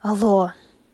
Алло.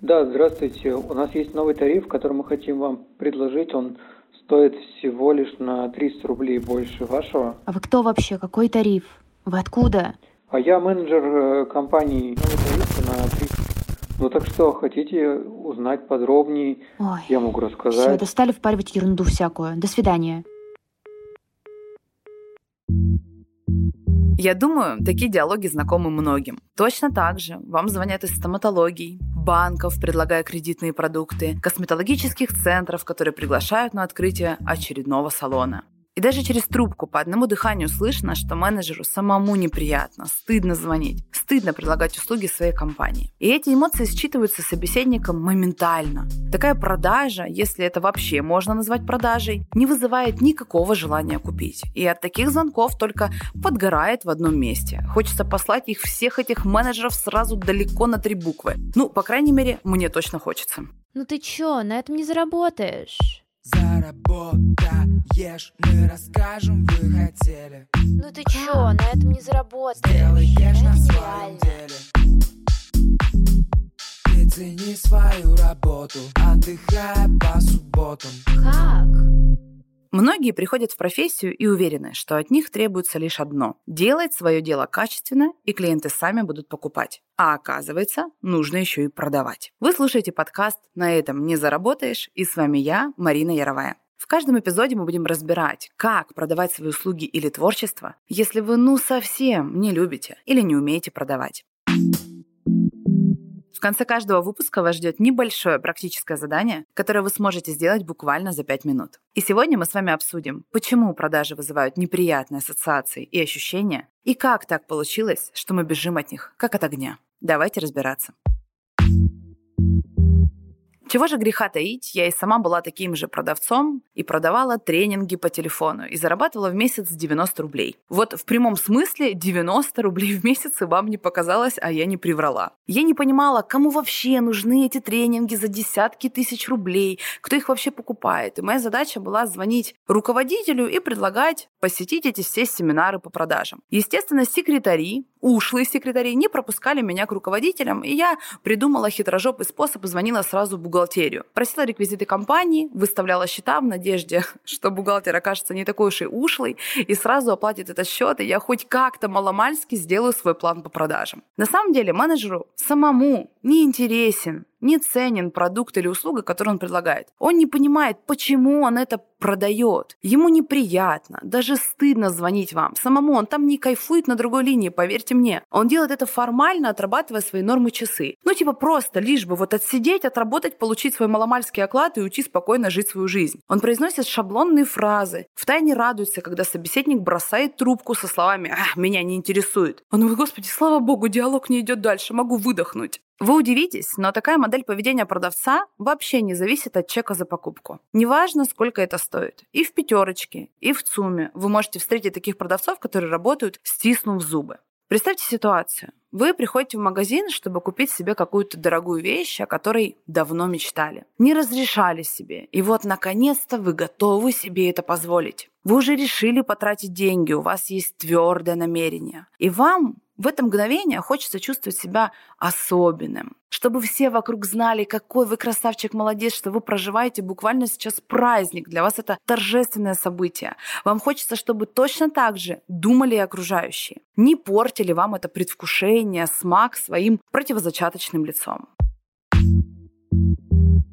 Да, здравствуйте. У нас есть новый тариф, который мы хотим вам предложить. Он стоит всего лишь на 300 рублей больше вашего. А вы кто вообще? Какой тариф? Вы откуда? А я менеджер э, компании. Новый тариф на 300. Ну так что, хотите узнать подробнее? Ой, Я могу все, рассказать. достали впаривать ерунду всякую. До свидания. Я думаю, такие диалоги знакомы многим. Точно так же вам звонят из стоматологий, банков, предлагая кредитные продукты, косметологических центров, которые приглашают на открытие очередного салона. И даже через трубку по одному дыханию слышно, что менеджеру самому неприятно, стыдно звонить, стыдно предлагать услуги своей компании. И эти эмоции считываются собеседником моментально. Такая продажа, если это вообще можно назвать продажей, не вызывает никакого желания купить. И от таких звонков только подгорает в одном месте. Хочется послать их всех этих менеджеров сразу далеко на три буквы. Ну, по крайней мере, мне точно хочется. Ну ты чё, на этом не заработаешь. Заработаешь, мы расскажем, вы хотели Ну ты чё, на этом не заработаешь. Сделаешь на Это своем деле Ты цени свою работу, отдыхая по субботам Как? Многие приходят в профессию и уверены, что от них требуется лишь одно – делать свое дело качественно, и клиенты сами будут покупать. А оказывается, нужно еще и продавать. Вы слушаете подкаст «На этом не заработаешь» и с вами я, Марина Яровая. В каждом эпизоде мы будем разбирать, как продавать свои услуги или творчество, если вы ну совсем не любите или не умеете продавать. В конце каждого выпуска вас ждет небольшое практическое задание, которое вы сможете сделать буквально за 5 минут. И сегодня мы с вами обсудим, почему продажи вызывают неприятные ассоциации и ощущения, и как так получилось, что мы бежим от них, как от огня. Давайте разбираться. Чего же греха таить, я и сама была таким же продавцом и продавала тренинги по телефону и зарабатывала в месяц 90 рублей. Вот в прямом смысле 90 рублей в месяц и вам не показалось, а я не приврала. Я не понимала, кому вообще нужны эти тренинги за десятки тысяч рублей, кто их вообще покупает. И моя задача была звонить руководителю и предлагать посетить эти все семинары по продажам. Естественно, секретари, ушлые секретари не пропускали меня к руководителям, и я придумала хитрожопый способ и звонила сразу в бухгалтерию. Просила реквизиты компании, выставляла счета в надежде, что бухгалтер окажется не такой уж и ушлый и сразу оплатит этот счет, и я хоть как-то маломальски сделаю свой план по продажам. На самом деле менеджеру самому не интересен, не ценен продукт или услуга, который он предлагает. Он не понимает, почему он это продает. Ему неприятно, даже стыдно звонить вам. Самому он там не кайфует на другой линии, поверьте мне. Он делает это формально, отрабатывая свои нормы часы. Ну, типа просто, лишь бы вот отсидеть, отработать, получить свой маломальский оклад и уйти спокойно жить свою жизнь. Он произносит шаблонные фразы, втайне радуется, когда собеседник бросает трубку со словами «Ах, меня не интересует». Он говорит, господи, слава богу, диалог не идет дальше, могу выдохнуть. Вы удивитесь, но такая модель поведения продавца вообще не зависит от чека за покупку. Неважно, сколько это стоит. И в пятерочке, и в ЦУМе вы можете встретить таких продавцов, которые работают, стиснув зубы. Представьте ситуацию. Вы приходите в магазин, чтобы купить себе какую-то дорогую вещь, о которой давно мечтали. Не разрешали себе. И вот, наконец-то, вы готовы себе это позволить. Вы уже решили потратить деньги, у вас есть твердое намерение. И вам в это мгновение хочется чувствовать себя особенным. Чтобы все вокруг знали, какой вы красавчик, молодец, что вы проживаете буквально сейчас праздник. Для вас это торжественное событие. Вам хочется, чтобы точно так же думали и окружающие. Не портили вам это предвкушение, смак своим противозачаточным лицом.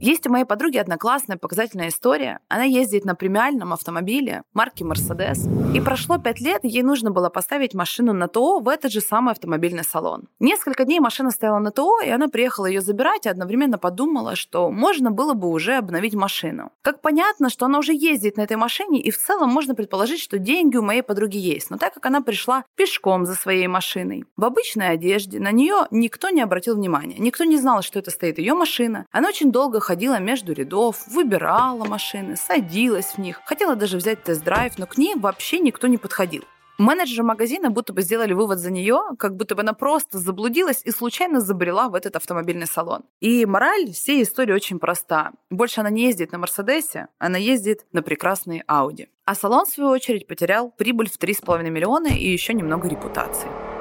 Есть у моей подруги одна классная показательная история. Она ездит на премиальном автомобиле марки Mercedes. И прошло пять лет, ей нужно было поставить машину на ТО в этот же самый автомобильный салон. Несколько дней машина стояла на ТО, и она приехала ее забирать, и одновременно подумала, что можно было бы уже обновить машину. Как понятно, что она уже ездит на этой машине, и в целом можно предположить, что деньги у моей подруги есть. Но так как она пришла пешком за своей машиной, в обычной одежде, на нее никто не обратил внимания. Никто не знал, что это стоит ее машина. Она очень долго ходила между рядов, выбирала машины, садилась в них, хотела даже взять тест-драйв, но к ней вообще никто не подходил. Менеджеры магазина будто бы сделали вывод за нее, как будто бы она просто заблудилась и случайно забрела в этот автомобильный салон. И мораль всей истории очень проста. Больше она не ездит на Мерседесе, она ездит на прекрасной Ауди. А салон, в свою очередь, потерял прибыль в 3,5 миллиона и еще немного репутации.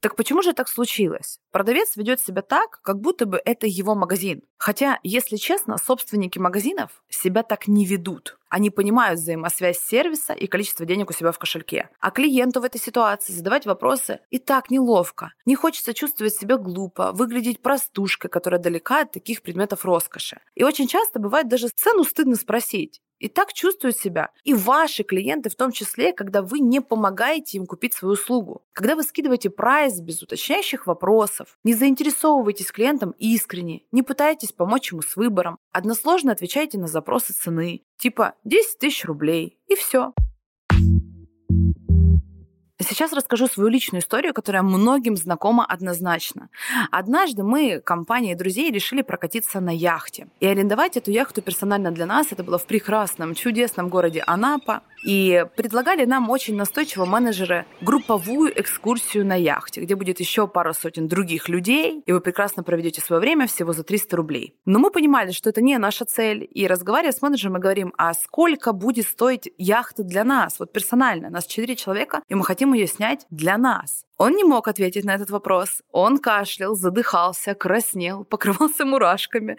Так почему же так случилось? Продавец ведет себя так, как будто бы это его магазин. Хотя, если честно, собственники магазинов себя так не ведут. Они понимают взаимосвязь сервиса и количество денег у себя в кошельке. А клиенту в этой ситуации задавать вопросы и так неловко. Не хочется чувствовать себя глупо, выглядеть простушкой, которая далека от таких предметов роскоши. И очень часто бывает даже цену стыдно спросить. И так чувствуют себя и ваши клиенты в том числе, когда вы не помогаете им купить свою услугу. Когда вы скидываете прайс без уточняющих вопросов, не заинтересовываетесь клиентом искренне, не пытаетесь помочь ему с выбором, односложно отвечаете на запросы цены, типа 10 тысяч рублей, и все. Сейчас расскажу свою личную историю, которая многим знакома однозначно. Однажды мы, компания друзей, решили прокатиться на яхте. И арендовать эту яхту персонально для нас, это было в прекрасном, чудесном городе Анапа. И предлагали нам очень настойчиво менеджеры групповую экскурсию на яхте, где будет еще пара сотен других людей, и вы прекрасно проведете свое время всего за 300 рублей. Но мы понимали, что это не наша цель, и разговаривая с менеджером, мы говорим, а сколько будет стоить яхта для нас, вот персонально, нас 4 человека, и мы хотим ее снять для нас. Он не мог ответить на этот вопрос. Он кашлял, задыхался, краснел, покрывался мурашками.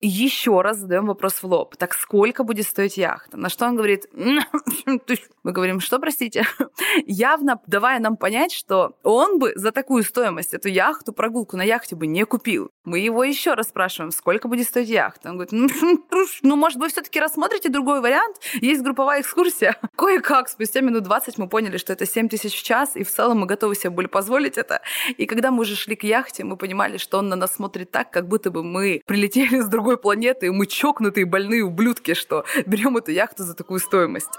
Еще раз задаем вопрос в лоб. Так сколько будет стоить яхта? На что он говорит, мы говорим, что, простите? Явно давая нам понять, что он бы за такую стоимость эту яхту, прогулку на яхте бы не купил. Мы его еще раз спрашиваем, сколько будет стоить яхта? Он говорит, ну, может, вы все-таки рассмотрите другой вариант? Есть групповая экскурсия. Кое-как, спустя минут 20 мы поняли, что это 7 тысяч в час, и в целом мы готовы себе были позволить это. И когда мы уже шли к яхте, мы понимали, что он на нас смотрит так, как будто бы мы прилетели с другой планеты, и мы чокнутые больные ублюдки, что берем эту яхту за такую стоимость.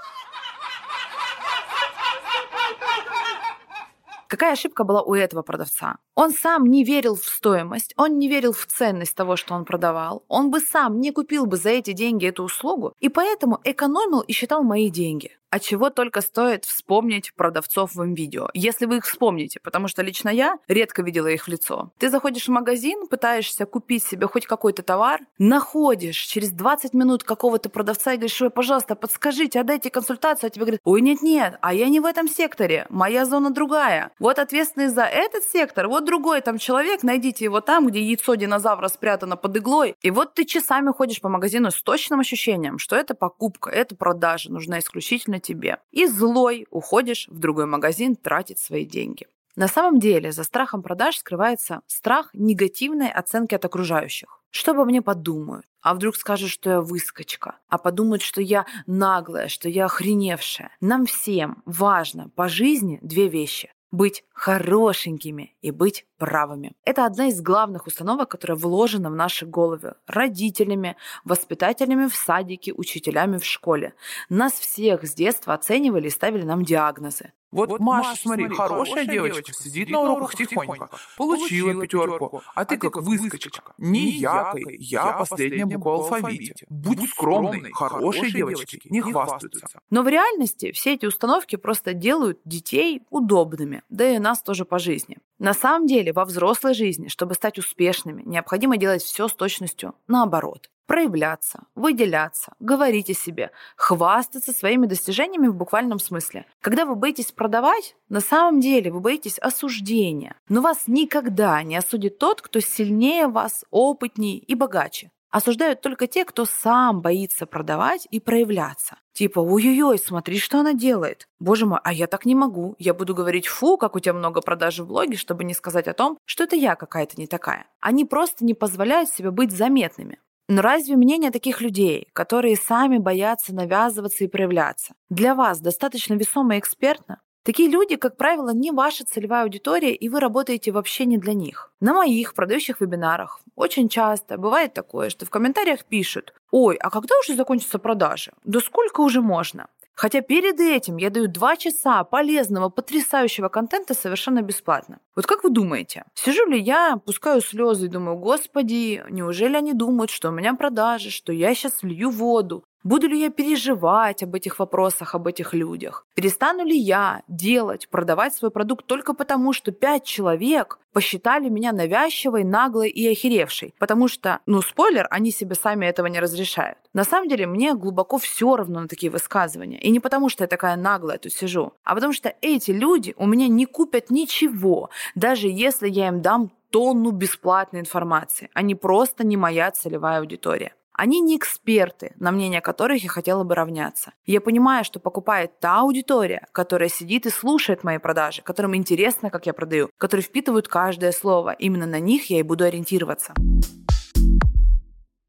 Какая ошибка была у этого продавца? Он сам не верил в стоимость, он не верил в ценность того, что он продавал, он бы сам не купил бы за эти деньги эту услугу, и поэтому экономил и считал мои деньги. А чего только стоит вспомнить продавцов в видео, если вы их вспомните, потому что лично я редко видела их в лицо. Ты заходишь в магазин, пытаешься купить себе хоть какой-то товар, находишь через 20 минут какого-то продавца и говоришь, ой, пожалуйста, подскажите, отдайте консультацию, а тебе говорят, ой, нет-нет, а я не в этом секторе, моя зона другая. Вот ответственный за этот сектор, вот другой там человек, найдите его там, где яйцо динозавра спрятано под иглой. И вот ты часами ходишь по магазину с точным ощущением, что это покупка, это продажа, нужна исключительно тебе. И злой уходишь в другой магазин тратить свои деньги. На самом деле за страхом продаж скрывается страх негативной оценки от окружающих. Что обо мне подумают? А вдруг скажут, что я выскочка? А подумают, что я наглая, что я охреневшая? Нам всем важно по жизни две вещи быть хорошенькими и быть правыми. Это одна из главных установок, которая вложена в наши головы родителями, воспитателями в садике, учителями в школе. Нас всех с детства оценивали и ставили нам диагнозы. Вот, вот Маша, Маша, смотри, хорошая девочка, сидит на уроках тихонько, получила пятерку, а ты как выскочка. Не якой, я последняя буква в алфавите. Будь скромной, хорошие девочки не хвастаются. Но в реальности все эти установки просто делают детей удобными, да и нас тоже по жизни. На самом деле, во взрослой жизни, чтобы стать успешными, необходимо делать все с точностью наоборот проявляться, выделяться, говорить о себе, хвастаться своими достижениями в буквальном смысле. Когда вы боитесь продавать, на самом деле вы боитесь осуждения. Но вас никогда не осудит тот, кто сильнее вас, опытнее и богаче. Осуждают только те, кто сам боится продавать и проявляться. Типа, ой-ой-ой, смотри, что она делает. Боже мой, а я так не могу. Я буду говорить, фу, как у тебя много продаж в блоге, чтобы не сказать о том, что это я какая-то не такая. Они просто не позволяют себе быть заметными. Но разве мнение таких людей, которые сами боятся навязываться и проявляться, для вас достаточно весомо и экспертно? Такие люди, как правило, не ваша целевая аудитория, и вы работаете вообще не для них. На моих продающих вебинарах очень часто бывает такое, что в комментариях пишут «Ой, а когда уже закончатся продажи? Да сколько уже можно?» Хотя перед этим я даю два часа полезного, потрясающего контента совершенно бесплатно. Вот как вы думаете, сижу ли я, пускаю слезы и думаю, господи, неужели они думают, что у меня продажи, что я сейчас лью воду? Буду ли я переживать об этих вопросах, об этих людях? Перестану ли я делать, продавать свой продукт только потому, что пять человек посчитали меня навязчивой, наглой и охеревшей? Потому что, ну, спойлер, они себе сами этого не разрешают. На самом деле, мне глубоко все равно на такие высказывания. И не потому, что я такая наглая тут сижу, а потому что эти люди у меня не купят ничего, даже если я им дам тонну бесплатной информации. Они просто не моя целевая аудитория. Они не эксперты, на мнение которых я хотела бы равняться. Я понимаю, что покупает та аудитория, которая сидит и слушает мои продажи, которым интересно, как я продаю, которые впитывают каждое слово. Именно на них я и буду ориентироваться.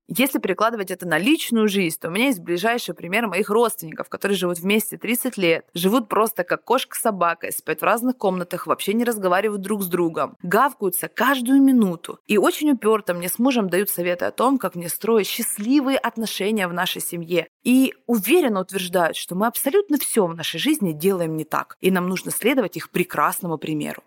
Если перекладывать это на личную жизнь, то у меня есть ближайший пример моих родственников, которые живут вместе 30 лет, живут просто как кошка с собакой, спят в разных комнатах, вообще не разговаривают друг с другом, гавкаются каждую минуту. И очень уперто мне с мужем дают советы о том, как мне строить счастливые отношения в нашей семье. И уверенно утверждают, что мы абсолютно все в нашей жизни делаем не так, и нам нужно следовать их прекрасному примеру.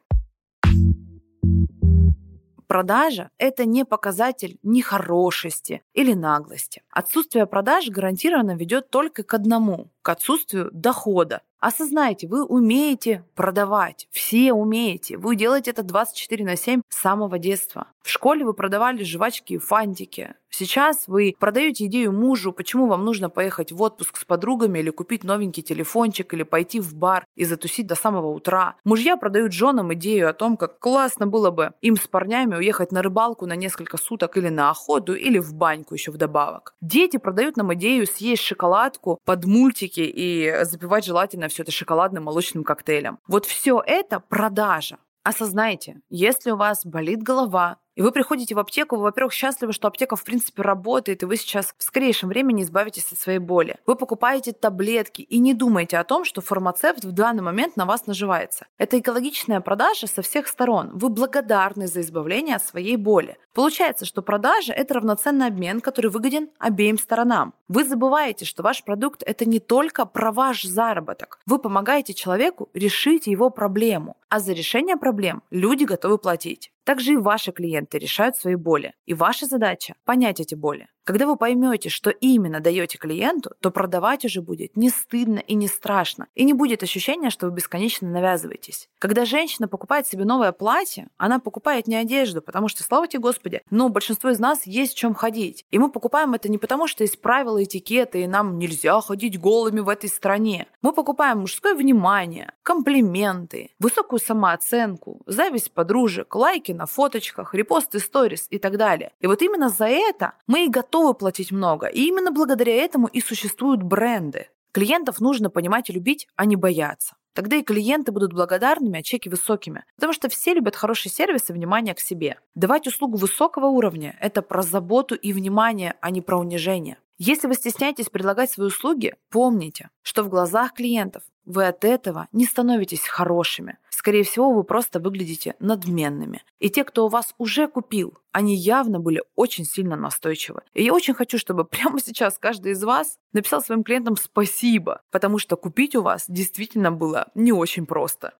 Продажа – это не показатель нехорошести или наглости. Отсутствие продаж гарантированно ведет только к одному – к отсутствию дохода. Осознайте, вы умеете продавать, все умеете. Вы делаете это 24 на 7 с самого детства. В школе вы продавали жвачки и фантики. Сейчас вы продаете идею мужу, почему вам нужно поехать в отпуск с подругами или купить новенький телефончик, или пойти в бар и затусить до самого утра. Мужья продают женам идею о том, как классно было бы им с парнями уехать на рыбалку на несколько суток или на охоту, или в баньку еще вдобавок. Дети продают нам идею съесть шоколадку под мультики и запивать желательно все это шоколадным молочным коктейлем. Вот все это продажа. Осознайте, если у вас болит голова, и вы приходите в аптеку, вы, во-первых, счастливы, что аптека, в принципе, работает, и вы сейчас в скорейшем времени избавитесь от своей боли. Вы покупаете таблетки и не думаете о том, что фармацевт в данный момент на вас наживается. Это экологичная продажа со всех сторон. Вы благодарны за избавление от своей боли. Получается, что продажа – это равноценный обмен, который выгоден обеим сторонам. Вы забываете, что ваш продукт – это не только про ваш заработок. Вы помогаете человеку решить его проблему. А за решение проблем люди готовы платить. Также и ваши клиенты решают свои боли. И ваша задача – понять эти боли. Когда вы поймете, что именно даете клиенту, то продавать уже будет не стыдно и не страшно. И не будет ощущения, что вы бесконечно навязываетесь. Когда женщина покупает себе новое платье, она покупает не одежду, потому что, слава тебе Господи, но большинство из нас есть в чем ходить. И мы покупаем это не потому, что есть правила этикета, и нам нельзя ходить голыми в этой стране. Мы покупаем мужское внимание, комплименты, высокую самооценку, зависть подружек, лайки на фоточках, репосты сторис и так далее. И вот именно за это мы и готовы готовы платить много. И именно благодаря этому и существуют бренды. Клиентов нужно понимать и любить, а не бояться. Тогда и клиенты будут благодарными, а чеки высокими. Потому что все любят хороший сервис и внимание к себе. Давать услугу высокого уровня – это про заботу и внимание, а не про унижение. Если вы стесняетесь предлагать свои услуги, помните, что в глазах клиентов вы от этого не становитесь хорошими. Скорее всего, вы просто выглядите надменными. И те, кто у вас уже купил, они явно были очень сильно настойчивы. И я очень хочу, чтобы прямо сейчас каждый из вас написал своим клиентам спасибо, потому что купить у вас действительно было не очень просто.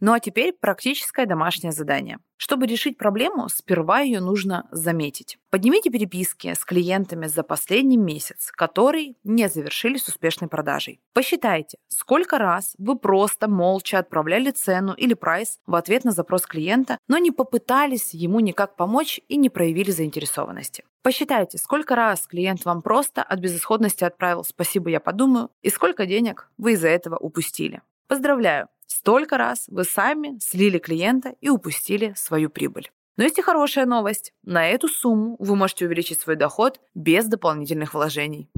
Ну а теперь практическое домашнее задание. Чтобы решить проблему, сперва ее нужно заметить. Поднимите переписки с клиентами за последний месяц, который не завершились успешной продажей. Посчитайте, сколько раз вы просто молча отправляли цену или прайс в ответ на запрос клиента, но не попытались ему никак помочь и не проявили заинтересованности. Посчитайте, сколько раз клиент вам просто от безысходности отправил «спасибо, я подумаю» и сколько денег вы из-за этого упустили. Поздравляю! Столько раз вы сами слили клиента и упустили свою прибыль. Но есть и хорошая новость. На эту сумму вы можете увеличить свой доход без дополнительных вложений.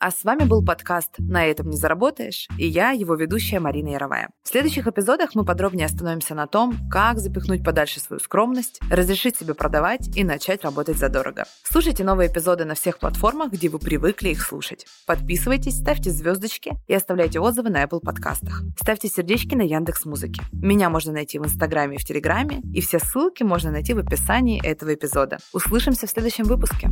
А с вами был подкаст «На этом не заработаешь» и я, его ведущая Марина Яровая. В следующих эпизодах мы подробнее остановимся на том, как запихнуть подальше свою скромность, разрешить себе продавать и начать работать задорого. Слушайте новые эпизоды на всех платформах, где вы привыкли их слушать. Подписывайтесь, ставьте звездочки и оставляйте отзывы на Apple подкастах. Ставьте сердечки на Яндекс Музыке. Меня можно найти в Инстаграме и в Телеграме, и все ссылки можно найти в описании этого эпизода. Услышимся в следующем выпуске.